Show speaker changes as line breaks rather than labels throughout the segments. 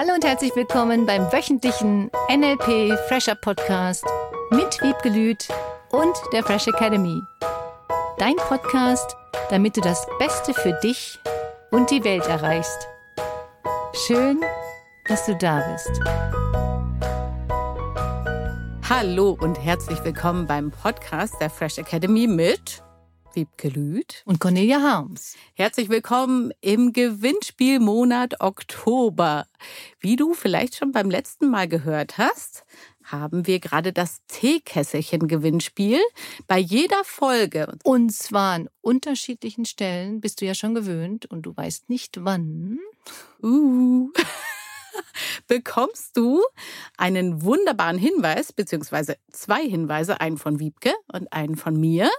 Hallo und herzlich willkommen beim wöchentlichen NLP Fresher Podcast mit Wiebke Lüth und der Fresh Academy. Dein Podcast, damit du das Beste für dich und die Welt erreichst. Schön, dass du da bist.
Hallo und herzlich willkommen beim Podcast der Fresh Academy mit Wiebke Lüth
und Cornelia Harms.
Herzlich willkommen im Gewinnspielmonat Oktober. Wie du vielleicht schon beim letzten Mal gehört hast, haben wir gerade das Teekesselchen-Gewinnspiel bei jeder Folge.
Und zwar an unterschiedlichen Stellen, bist du ja schon gewöhnt und du weißt nicht wann.
Uh. bekommst du einen wunderbaren Hinweis, beziehungsweise zwei Hinweise, einen von Wiebke und einen von mir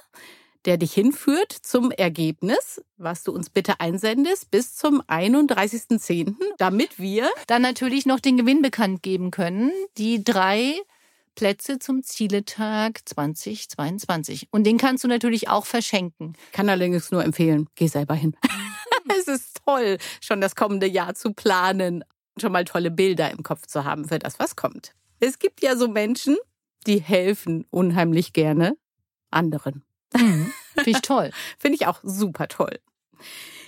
der dich hinführt zum Ergebnis, was du uns bitte einsendest bis zum 31.10., damit wir
dann natürlich noch den Gewinn bekannt geben können. Die drei Plätze zum Zieletag 2022. Und den kannst du natürlich auch verschenken.
Kann allerdings nur empfehlen, geh selber hin. es ist toll, schon das kommende Jahr zu planen, schon mal tolle Bilder im Kopf zu haben für das, was kommt. Es gibt ja so Menschen, die helfen unheimlich gerne anderen.
Mhm. Finde ich toll.
Finde ich auch super toll.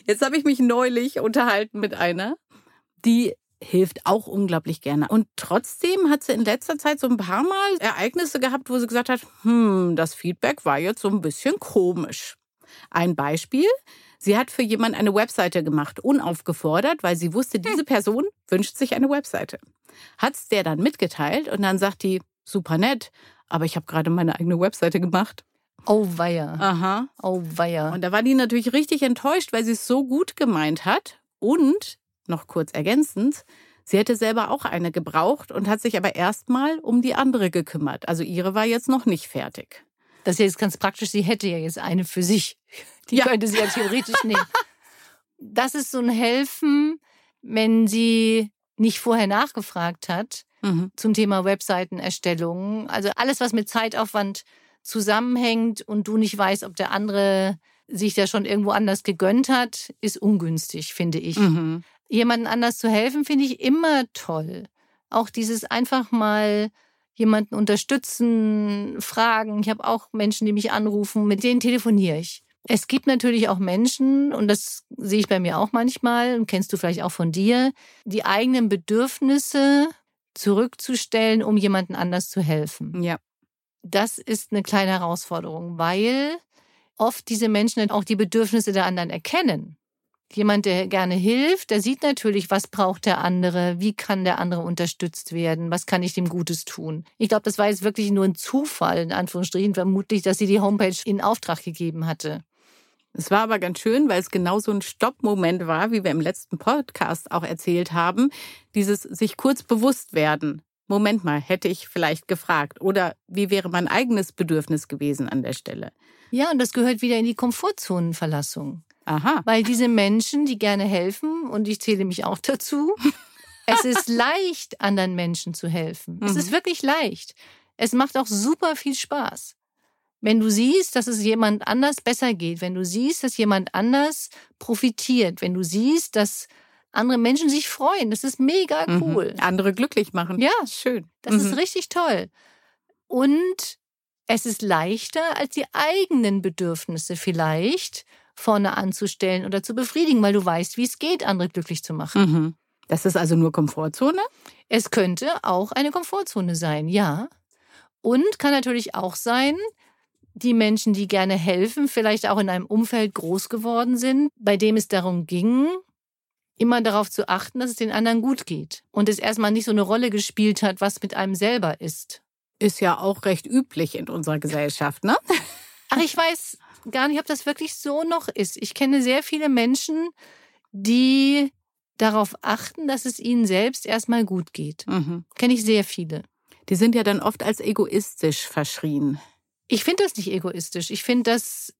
Jetzt habe ich mich neulich unterhalten mit einer, die hilft auch unglaublich gerne. Und trotzdem hat sie in letzter Zeit so ein paar Mal Ereignisse gehabt, wo sie gesagt hat, hm, das Feedback war jetzt so ein bisschen komisch. Ein Beispiel. Sie hat für jemanden eine Webseite gemacht, unaufgefordert, weil sie wusste, diese Person wünscht sich eine Webseite. Hat's der dann mitgeteilt und dann sagt die, super nett, aber ich habe gerade meine eigene Webseite gemacht.
Oh weia.
Aha.
Oh weia.
Und da war die natürlich richtig enttäuscht, weil sie es so gut gemeint hat. Und, noch kurz ergänzend, sie hätte selber auch eine gebraucht und hat sich aber erstmal um die andere gekümmert. Also ihre war jetzt noch nicht fertig.
Das ist jetzt ganz praktisch. Sie hätte ja jetzt eine für sich. Die ja. könnte sie ja theoretisch nehmen. Das ist so ein Helfen, wenn sie nicht vorher nachgefragt hat mhm. zum Thema Webseitenerstellung. Also alles, was mit Zeitaufwand zusammenhängt und du nicht weißt, ob der andere sich da schon irgendwo anders gegönnt hat, ist ungünstig, finde ich. Mhm. Jemanden anders zu helfen, finde ich immer toll. Auch dieses einfach mal jemanden unterstützen, fragen. Ich habe auch Menschen, die mich anrufen, mit denen telefoniere ich. Es gibt natürlich auch Menschen, und das sehe ich bei mir auch manchmal, und kennst du vielleicht auch von dir, die eigenen Bedürfnisse zurückzustellen, um jemanden anders zu helfen.
Ja
das ist eine kleine Herausforderung, weil oft diese Menschen auch die Bedürfnisse der anderen erkennen. Jemand, der gerne hilft, der sieht natürlich, was braucht der andere, wie kann der andere unterstützt werden, was kann ich dem Gutes tun. Ich glaube, das war jetzt wirklich nur ein Zufall, in Anführungsstrichen, vermutlich, dass sie die Homepage in Auftrag gegeben hatte.
Es war aber ganz schön, weil es genau so ein Stoppmoment war, wie wir im letzten Podcast auch erzählt haben, dieses sich kurz bewusst werden. Moment mal, hätte ich vielleicht gefragt. Oder wie wäre mein eigenes Bedürfnis gewesen an der Stelle?
Ja, und das gehört wieder in die Komfortzonenverlassung.
Aha.
Weil diese Menschen, die gerne helfen, und ich zähle mich auch dazu, es ist leicht, anderen Menschen zu helfen. Mhm. Es ist wirklich leicht. Es macht auch super viel Spaß. Wenn du siehst, dass es jemand anders besser geht, wenn du siehst, dass jemand anders profitiert, wenn du siehst, dass andere Menschen sich freuen. Das ist mega mhm. cool.
Mhm. Andere glücklich machen.
Ja, schön. Das mhm. ist richtig toll. Und es ist leichter, als die eigenen Bedürfnisse vielleicht vorne anzustellen oder zu befriedigen, weil du weißt, wie es geht, andere glücklich zu machen.
Mhm. Das ist also nur Komfortzone?
Es könnte auch eine Komfortzone sein, ja. Und kann natürlich auch sein, die Menschen, die gerne helfen, vielleicht auch in einem Umfeld groß geworden sind, bei dem es darum ging, immer darauf zu achten, dass es den anderen gut geht und es erstmal nicht so eine Rolle gespielt hat, was mit einem selber ist.
Ist ja auch recht üblich in unserer Gesellschaft, ne?
Ach, ich weiß gar nicht, ob das wirklich so noch ist. Ich kenne sehr viele Menschen, die darauf achten, dass es ihnen selbst erstmal gut geht. Mhm. Kenne ich sehr viele.
Die sind ja dann oft als egoistisch verschrien.
Ich finde das nicht egoistisch. Ich finde das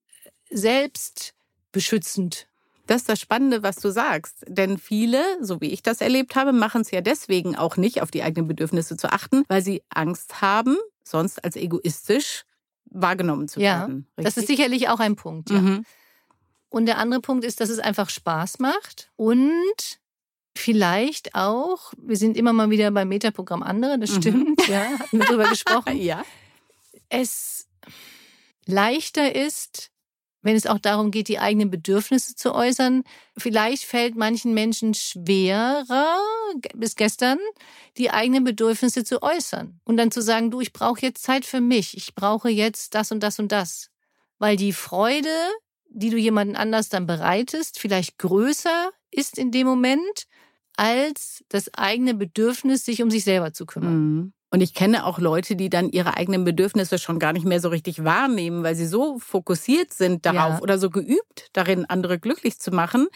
selbstbeschützend.
Das ist das Spannende, was du sagst. Denn viele, so wie ich das erlebt habe, machen es ja deswegen auch nicht, auf die eigenen Bedürfnisse zu achten, weil sie Angst haben, sonst als egoistisch wahrgenommen zu werden.
Ja, das ist sicherlich auch ein Punkt. Ja. Mhm. Und der andere Punkt ist, dass es einfach Spaß macht und vielleicht auch, wir sind immer mal wieder beim Metaprogramm andere, das mhm. stimmt, mhm. ja, hatten wir drüber gesprochen.
ja.
Es leichter ist, wenn es auch darum geht, die eigenen Bedürfnisse zu äußern. Vielleicht fällt manchen Menschen schwerer, bis gestern, die eigenen Bedürfnisse zu äußern. Und dann zu sagen, du, ich brauche jetzt Zeit für mich. Ich brauche jetzt das und das und das. Weil die Freude, die du jemanden anders dann bereitest, vielleicht größer ist in dem Moment, als das eigene Bedürfnis, sich um sich selber zu kümmern.
Mhm. Und ich kenne auch Leute, die dann ihre eigenen Bedürfnisse schon gar nicht mehr so richtig wahrnehmen, weil sie so fokussiert sind darauf ja. oder so geübt darin, andere glücklich zu machen,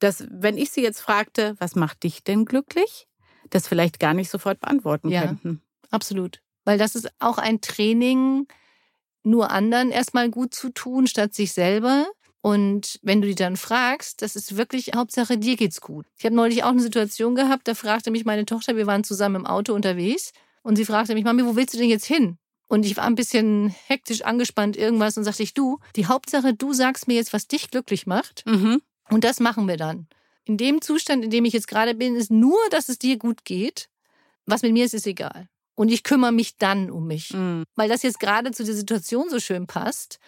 dass wenn ich sie jetzt fragte, was macht dich denn glücklich, das vielleicht gar nicht sofort beantworten ja, könnten.
Absolut. Weil das ist auch ein Training, nur anderen erstmal gut zu tun, statt sich selber. Und wenn du die dann fragst, das ist wirklich Hauptsache, dir geht's gut. Ich habe neulich auch eine Situation gehabt, da fragte mich meine Tochter, wir waren zusammen im Auto unterwegs und sie fragte mich, Mami, wo willst du denn jetzt hin? Und ich war ein bisschen hektisch angespannt, irgendwas, und sagte ich, du, die Hauptsache, du sagst mir jetzt, was dich glücklich macht. Mhm. Und das machen wir dann. In dem Zustand, in dem ich jetzt gerade bin, ist nur, dass es dir gut geht. Was mit mir ist, ist egal. Und ich kümmere mich dann um mich. Mhm. Weil das jetzt gerade zu der Situation so schön passt,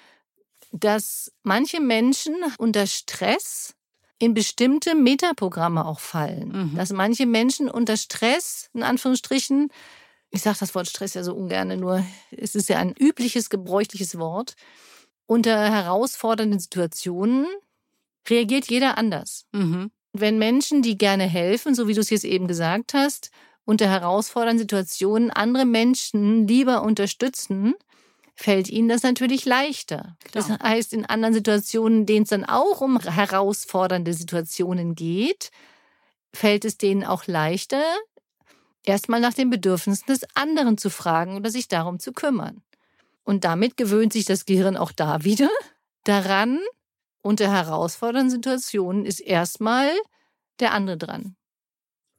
dass manche Menschen unter Stress in bestimmte Metaprogramme auch fallen. Mhm. Dass manche Menschen unter Stress, in Anführungsstrichen, ich sage das Wort Stress ja so ungern, nur es ist ja ein übliches, gebräuchliches Wort. Unter herausfordernden Situationen reagiert jeder anders. Mhm. Wenn Menschen, die gerne helfen, so wie du es jetzt eben gesagt hast, unter herausfordernden Situationen andere Menschen lieber unterstützen, fällt ihnen das natürlich leichter. Klar. Das heißt, in anderen Situationen, denen es dann auch um herausfordernde Situationen geht, fällt es denen auch leichter, erstmal nach den Bedürfnissen des anderen zu fragen oder sich darum zu kümmern. Und damit gewöhnt sich das Gehirn auch da wieder daran, unter herausfordernden Situationen ist erstmal der andere dran.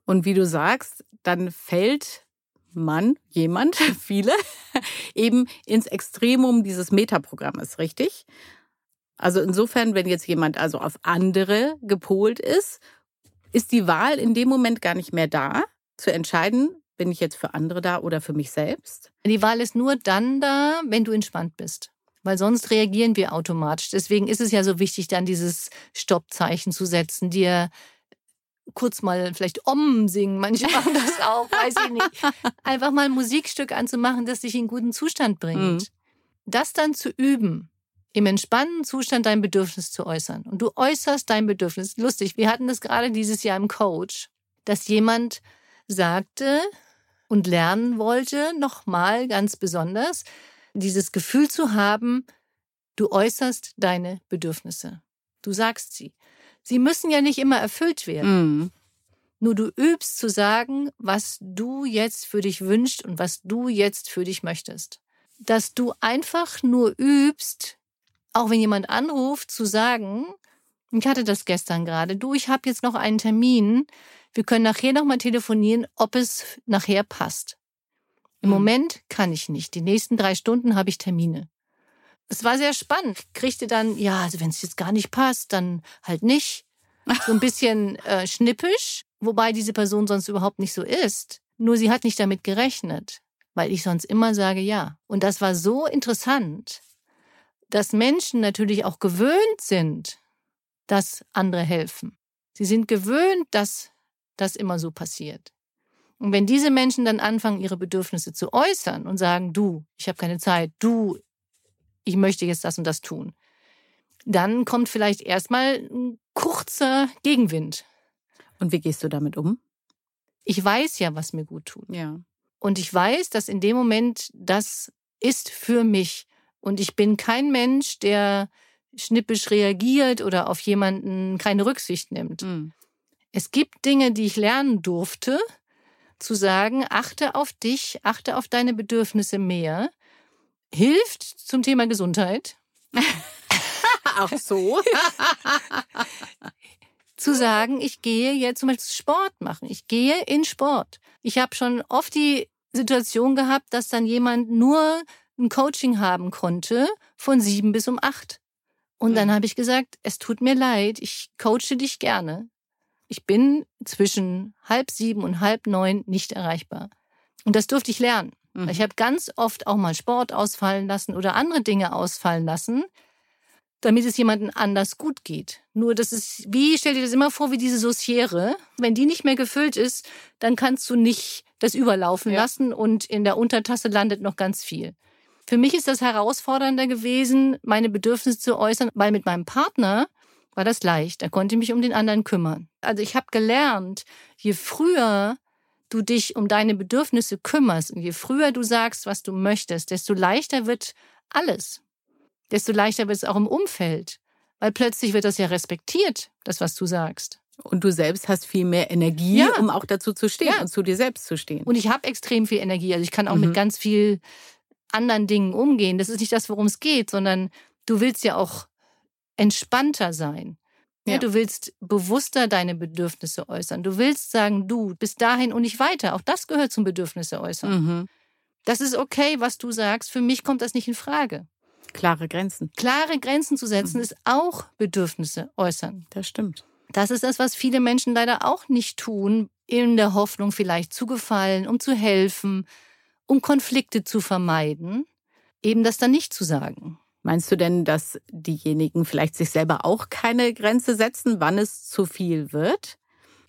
Und wie du sagst, dann fällt man, jemand, viele, eben ins Extremum dieses Metaprogrammes, richtig? Also insofern, wenn jetzt jemand also auf andere gepolt ist, ist die Wahl in dem Moment gar nicht mehr da, zu entscheiden, bin ich jetzt für andere da oder für mich selbst?
Die Wahl ist nur dann da, wenn du entspannt bist. Weil sonst reagieren wir automatisch. Deswegen ist es ja so wichtig, dann dieses Stoppzeichen zu setzen, dir kurz mal vielleicht Om singen, manche machen das auch, weiß ich nicht. Einfach mal ein Musikstück anzumachen, das dich in guten Zustand bringt. Mhm. Das dann zu üben, im entspannten Zustand dein Bedürfnis zu äußern. Und du äußerst dein Bedürfnis. Lustig, wir hatten das gerade dieses Jahr im Coach, dass jemand sagte und lernen wollte, nochmal ganz besonders, dieses Gefühl zu haben, du äußerst deine Bedürfnisse. Du sagst sie. Sie müssen ja nicht immer erfüllt werden. Mm. Nur du übst zu sagen, was du jetzt für dich wünschst und was du jetzt für dich möchtest. Dass du einfach nur übst, auch wenn jemand anruft, zu sagen, ich hatte das gestern gerade, du, ich habe jetzt noch einen Termin, wir können nachher nochmal telefonieren, ob es nachher passt. Im mhm. Moment kann ich nicht. Die nächsten drei Stunden habe ich Termine. Es war sehr spannend. Kriegte dann, ja, also wenn es jetzt gar nicht passt, dann halt nicht. So ein bisschen äh, schnippisch, wobei diese Person sonst überhaupt nicht so ist. Nur sie hat nicht damit gerechnet, weil ich sonst immer sage ja. Und das war so interessant, dass Menschen natürlich auch gewöhnt sind, dass andere helfen. Sie sind gewöhnt, dass das immer so passiert. Und wenn diese Menschen dann anfangen, ihre Bedürfnisse zu äußern und sagen, du, ich habe keine Zeit, du, ich möchte jetzt das und das tun, dann kommt vielleicht erstmal ein kurzer Gegenwind.
Und wie gehst du damit um?
Ich weiß ja, was mir gut tut.
Ja.
Und ich weiß, dass in dem Moment das ist für mich. Und ich bin kein Mensch, der schnippisch reagiert oder auf jemanden keine Rücksicht nimmt. Mhm. Es gibt Dinge, die ich lernen durfte, zu sagen, achte auf dich, achte auf deine Bedürfnisse mehr, hilft zum Thema Gesundheit.
Auch so.
zu sagen, ich gehe jetzt zum Beispiel Sport machen. Ich gehe in Sport. Ich habe schon oft die Situation gehabt, dass dann jemand nur ein Coaching haben konnte von sieben bis um acht. Und dann mhm. habe ich gesagt, es tut mir leid, ich coache dich gerne. ich bin zwischen halb sieben und halb neun nicht erreichbar. Und das durfte ich lernen. Mhm. Ich habe ganz oft auch mal Sport ausfallen lassen oder andere Dinge ausfallen lassen, damit es jemandem anders gut geht. Nur das ist, wie, stell dir das immer vor, wie diese Sauciere. Wenn die nicht mehr gefüllt ist, dann kannst du nicht das überlaufen ja. lassen und in der Untertasse landet noch ganz viel. Für mich ist das herausfordernder gewesen, meine Bedürfnisse zu äußern, weil mit meinem Partner war das leicht. Er konnte mich um den anderen kümmern. Also ich habe gelernt, je früher du dich um deine Bedürfnisse kümmerst und je früher du sagst, was du möchtest, desto leichter wird alles. Desto leichter wird es auch im Umfeld, weil plötzlich wird das ja respektiert, das, was du sagst.
Und du selbst hast viel mehr Energie, ja. um auch dazu zu stehen ja. und zu dir selbst zu stehen.
Und ich habe extrem viel Energie. Also ich kann auch mhm. mit ganz viel anderen Dingen umgehen. Das ist nicht das, worum es geht, sondern du willst ja auch entspannter sein. Ja. ja. du willst bewusster deine Bedürfnisse äußern. Du willst sagen, du, bis dahin und nicht weiter. Auch das gehört zum Bedürfnisse äußern. Mhm. Das ist okay, was du sagst. Für mich kommt das nicht in Frage.
Klare Grenzen.
Klare Grenzen zu setzen mhm. ist auch Bedürfnisse äußern.
Das stimmt.
Das ist das, was viele Menschen leider auch nicht tun, in der Hoffnung vielleicht zu gefallen, um zu helfen, um Konflikte zu vermeiden, eben das dann nicht zu sagen.
Meinst du denn, dass diejenigen vielleicht sich selber auch keine Grenze setzen, wann es zu viel wird?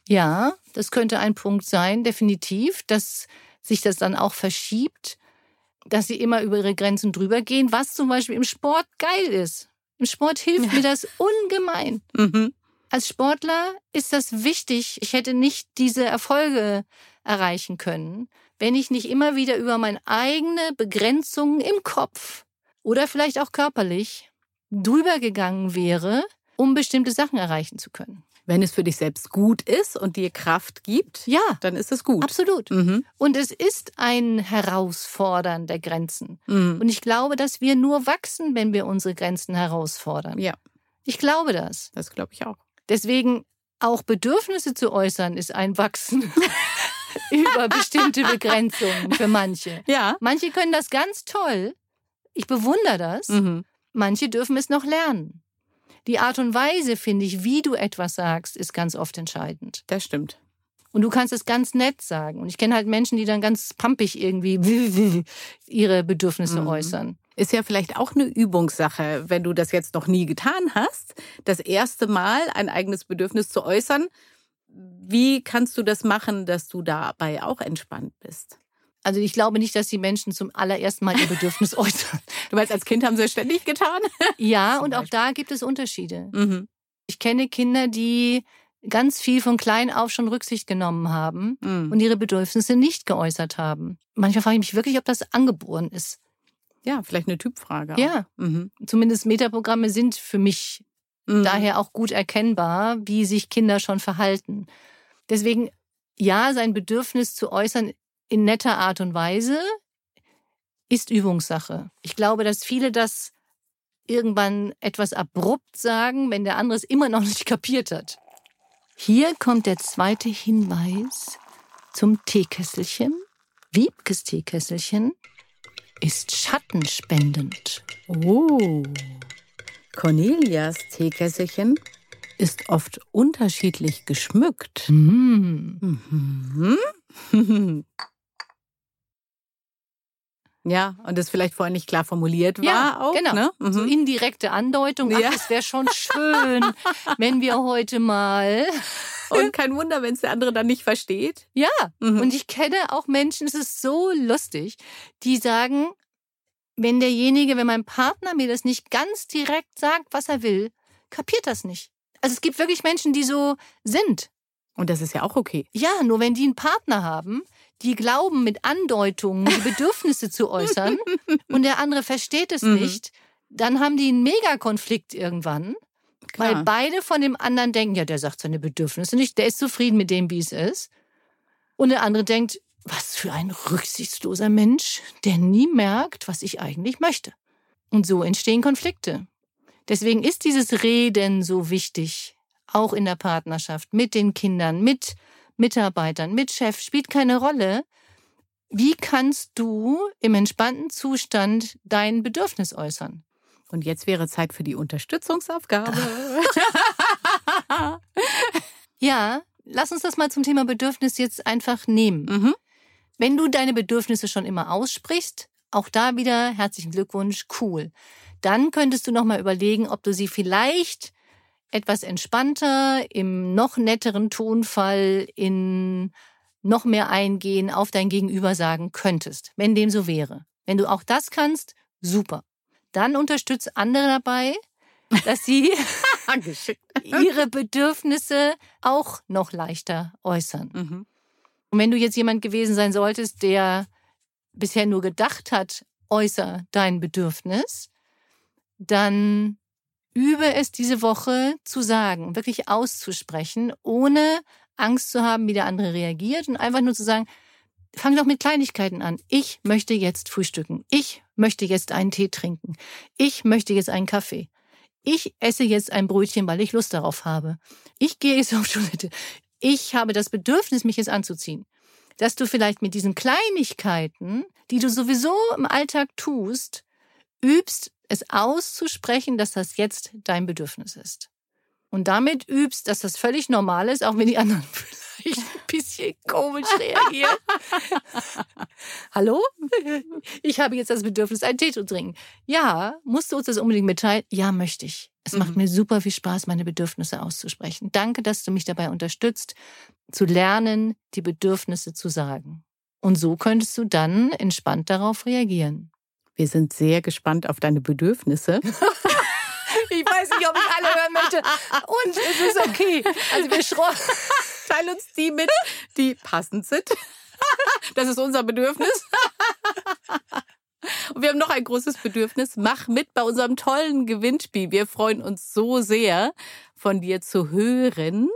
Ja, das könnte ein Punkt sein, definitiv, dass sich das dann auch verschiebt, dass sie immer über ihre Grenzen drüber gehen, was zum Beispiel im Sport geil ist. Im Sport hilft ja. mir das ungemein. Mhm. Als Sportler ist das wichtig. Ich hätte nicht diese Erfolge erreichen können, wenn ich nicht immer wieder über meine eigene Begrenzung im Kopf oder vielleicht auch körperlich drüber gegangen wäre, um bestimmte Sachen erreichen zu können.
Wenn es für dich selbst gut ist und dir Kraft gibt,
ja,
dann ist es gut.
Absolut. Mhm. Und es ist ein Herausfordern der Grenzen. Mhm. Und ich glaube, dass wir nur wachsen, wenn wir unsere Grenzen herausfordern.
Ja.
Ich glaube das.
Das glaube ich auch.
Deswegen auch Bedürfnisse zu äußern, ist ein Wachsen. über bestimmte Begrenzungen für manche.
Ja.
Manche können das ganz toll ich bewundere das. Mhm. Manche dürfen es noch lernen. Die Art und Weise, finde ich, wie du etwas sagst, ist ganz oft entscheidend.
Das stimmt.
Und du kannst es ganz nett sagen. Und ich kenne halt Menschen, die dann ganz pampig irgendwie ihre Bedürfnisse mhm. äußern.
Ist ja vielleicht auch eine Übungssache, wenn du das jetzt noch nie getan hast, das erste Mal ein eigenes Bedürfnis zu äußern. Wie kannst du das machen, dass du dabei auch entspannt bist?
Also ich glaube nicht, dass die Menschen zum allerersten Mal ihr Bedürfnis äußern.
Du meinst, als Kind haben sie es ständig getan?
Ja, und auch da gibt es Unterschiede. Mhm. Ich kenne Kinder, die ganz viel von klein auf schon Rücksicht genommen haben mhm. und ihre Bedürfnisse nicht geäußert haben. Manchmal frage ich mich wirklich, ob das angeboren ist.
Ja, vielleicht eine Typfrage. Auch.
Ja, mhm. zumindest Metaprogramme sind für mich mhm. daher auch gut erkennbar, wie sich Kinder schon verhalten. Deswegen, ja, sein Bedürfnis zu äußern in netter Art und Weise ist Übungssache. Ich glaube, dass viele das irgendwann etwas abrupt sagen, wenn der andere es immer noch nicht kapiert hat. Hier kommt der zweite Hinweis zum Teekesselchen. Wiebkes Teekesselchen ist schattenspendend.
Oh. Cornelias Teekesselchen ist oft unterschiedlich geschmückt. Mhm. Ja, und das vielleicht vorher nicht klar formuliert war ja, auch.
Genau.
Ne?
Mhm. So indirekte Andeutung. Ach, ja. es wäre schon schön, wenn wir heute mal.
Und kein Wunder, wenn es der andere dann nicht versteht.
Ja, mhm. und ich kenne auch Menschen, es ist so lustig, die sagen, wenn derjenige, wenn mein Partner mir das nicht ganz direkt sagt, was er will, kapiert das nicht. Also es gibt wirklich Menschen, die so sind.
Und das ist ja auch okay.
Ja, nur wenn die einen Partner haben, die glauben, mit Andeutungen die Bedürfnisse zu äußern und der andere versteht es mhm. nicht, dann haben die einen Megakonflikt irgendwann. Klar. Weil beide von dem anderen denken, ja, der sagt seine Bedürfnisse nicht, der ist zufrieden mit dem, wie es ist. Und der andere denkt, was für ein rücksichtsloser Mensch, der nie merkt, was ich eigentlich möchte. Und so entstehen Konflikte. Deswegen ist dieses Reden so wichtig, auch in der Partnerschaft, mit den Kindern, mit Mitarbeitern, mit Chef, spielt keine Rolle. Wie kannst du im entspannten Zustand dein Bedürfnis äußern?
Und jetzt wäre Zeit für die Unterstützungsaufgabe.
ja, lass uns das mal zum Thema Bedürfnis jetzt einfach nehmen. Mhm. Wenn du deine Bedürfnisse schon immer aussprichst, auch da wieder herzlichen Glückwunsch, cool. Dann könntest du noch mal überlegen, ob du sie vielleicht etwas entspannter, im noch netteren Tonfall, in noch mehr Eingehen auf dein Gegenüber sagen könntest, wenn dem so wäre. Wenn du auch das kannst, super. Dann unterstützt andere dabei, dass sie ihre Bedürfnisse auch noch leichter äußern. Mhm. Und wenn du jetzt jemand gewesen sein solltest, der bisher nur gedacht hat, äußer dein Bedürfnis, dann übe es diese Woche zu sagen, wirklich auszusprechen, ohne Angst zu haben, wie der andere reagiert und einfach nur zu sagen, fang doch mit Kleinigkeiten an. Ich möchte jetzt frühstücken. Ich möchte jetzt einen Tee trinken. Ich möchte jetzt einen Kaffee. Ich esse jetzt ein Brötchen, weil ich Lust darauf habe. Ich gehe jetzt auf Toilette. Ich habe das Bedürfnis, mich jetzt anzuziehen. Dass du vielleicht mit diesen Kleinigkeiten, die du sowieso im Alltag tust, übst, es auszusprechen, dass das jetzt dein Bedürfnis ist. Und damit übst, dass das völlig normal ist, auch wenn die anderen vielleicht ein bisschen komisch reagieren. Hallo? Ich habe jetzt das Bedürfnis, einen Tee zu trinken. Ja, musst du uns das unbedingt mitteilen? Ja, möchte ich. Es mhm. macht mir super viel Spaß, meine Bedürfnisse auszusprechen. Danke, dass du mich dabei unterstützt, zu lernen, die Bedürfnisse zu sagen. Und so könntest du dann entspannt darauf reagieren.
Wir sind sehr gespannt auf deine Bedürfnisse. ich
weiß nicht, ob ich alle hören möchte. Und es ist okay. Also wir schreien.
Teil uns die mit, die passend sind. Das ist unser Bedürfnis. Und wir haben noch ein großes Bedürfnis. Mach mit bei unserem tollen Gewinnspiel. Wir freuen uns so sehr, von dir zu hören.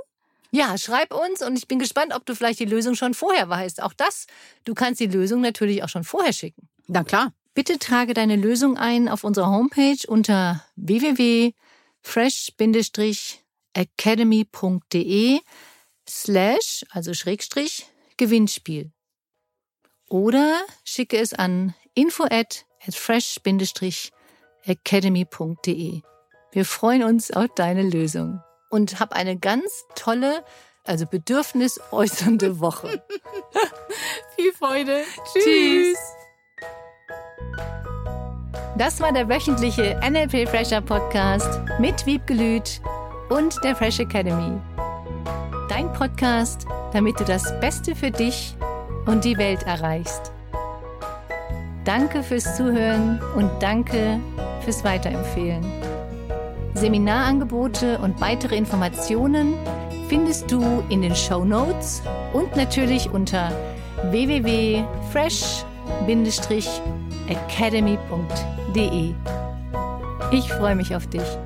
Ja, schreib uns und ich bin gespannt, ob du vielleicht die Lösung schon vorher weißt. Auch das, du kannst die Lösung natürlich auch schon vorher schicken.
Na klar.
Bitte trage deine Lösung ein auf unserer Homepage unter www.fresh-academy.de slash, also Schrägstrich, Gewinnspiel. Oder schicke es an info at fresh-academy.de. Wir freuen uns auf deine Lösung und hab eine ganz tolle, also bedürfnisäußernde Woche.
Viel Freude. Tschüss. Tschüss.
Das war der wöchentliche NLP Fresher Podcast mit Wiebgelüt und der Fresh Academy. Dein Podcast, damit du das Beste für dich und die Welt erreichst. Danke fürs Zuhören und danke fürs Weiterempfehlen. Seminarangebote und weitere Informationen findest du in den Show Notes und natürlich unter www.fresh-academy.de. Ich freue mich auf dich.